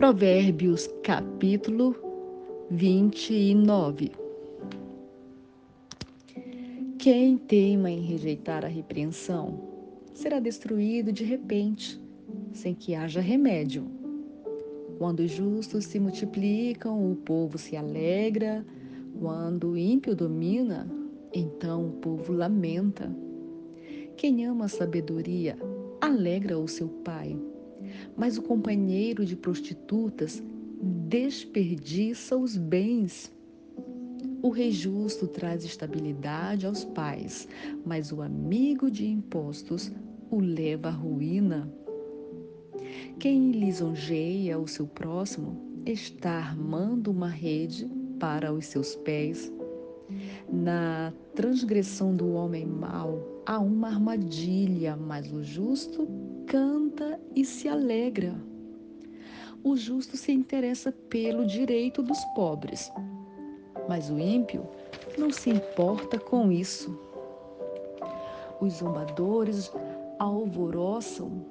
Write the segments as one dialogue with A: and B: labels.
A: Provérbios, capítulo 29. Quem teima em rejeitar a repreensão será destruído de repente, sem que haja remédio. Quando os justos se multiplicam, o povo se alegra. Quando o ímpio domina, então o povo lamenta. Quem ama a sabedoria alegra o seu pai mas o companheiro de prostitutas desperdiça os bens. O rei justo traz estabilidade aos pais, mas o amigo de impostos o leva à ruína. Quem lisonjeia o seu próximo está armando uma rede para os seus pés. Na transgressão do homem mau há uma armadilha, mas o justo canta e se alegra. O justo se interessa pelo direito dos pobres, mas o ímpio não se importa com isso. Os zombadores alvoroçam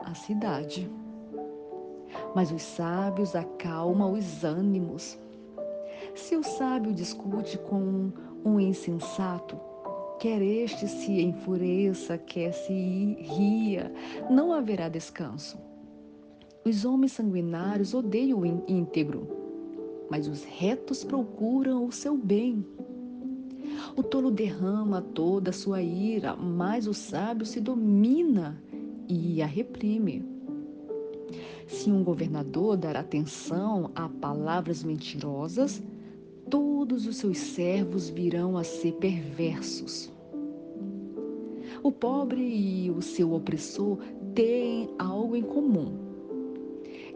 A: a cidade, mas os sábios acalmam os ânimos. Se o sábio discute com um insensato, quer este se enfureça, quer se ria, não haverá descanso. Os homens sanguinários odeiam o íntegro, mas os retos procuram o seu bem. O tolo derrama toda a sua ira, mas o sábio se domina e a reprime. Se um governador dar atenção a palavras mentirosas, todos os seus servos virão a ser perversos. O pobre e o seu opressor têm algo em comum.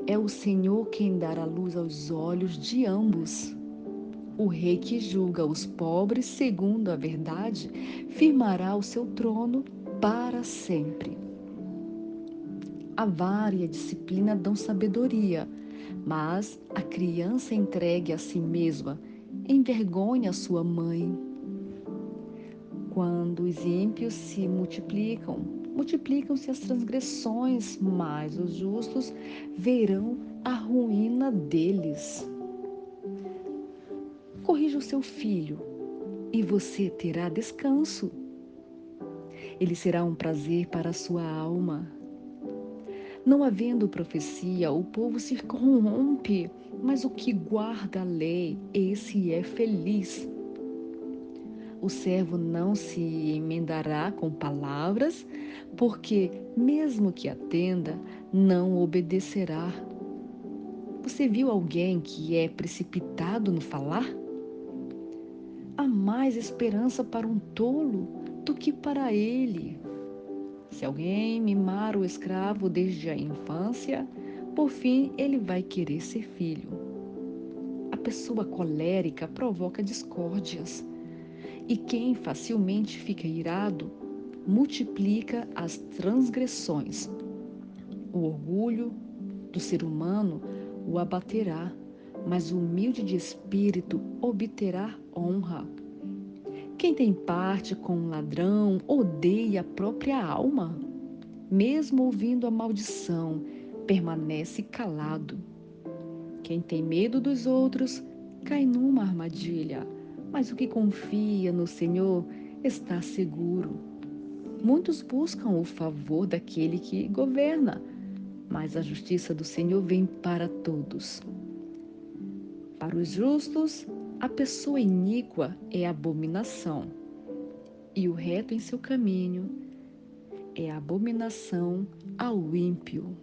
A: É o Senhor quem dará luz aos olhos de ambos. O rei que julga os pobres segundo a verdade firmará o seu trono para sempre. A vara e a disciplina dão sabedoria, mas a criança entregue a si mesma envergonha sua mãe. Quando os ímpios se multiplicam, multiplicam-se as transgressões, mas os justos verão a ruína deles. Corrija o seu filho e você terá descanso. Ele será um prazer para a sua alma. Não havendo profecia, o povo se corrompe, mas o que guarda a lei, esse é feliz. O servo não se emendará com palavras, porque, mesmo que atenda, não obedecerá. Você viu alguém que é precipitado no falar? Há mais esperança para um tolo do que para ele. Se alguém mimar o escravo desde a infância, por fim ele vai querer ser filho. A pessoa colérica provoca discórdias, e quem facilmente fica irado multiplica as transgressões. O orgulho do ser humano o abaterá, mas o humilde de espírito obterá honra. Quem tem parte com um ladrão odeia a própria alma. Mesmo ouvindo a maldição, permanece calado. Quem tem medo dos outros cai numa armadilha, mas o que confia no Senhor está seguro. Muitos buscam o favor daquele que governa, mas a justiça do Senhor vem para todos. Para os justos, a pessoa iníqua é abominação, e o reto em seu caminho é abominação ao ímpio.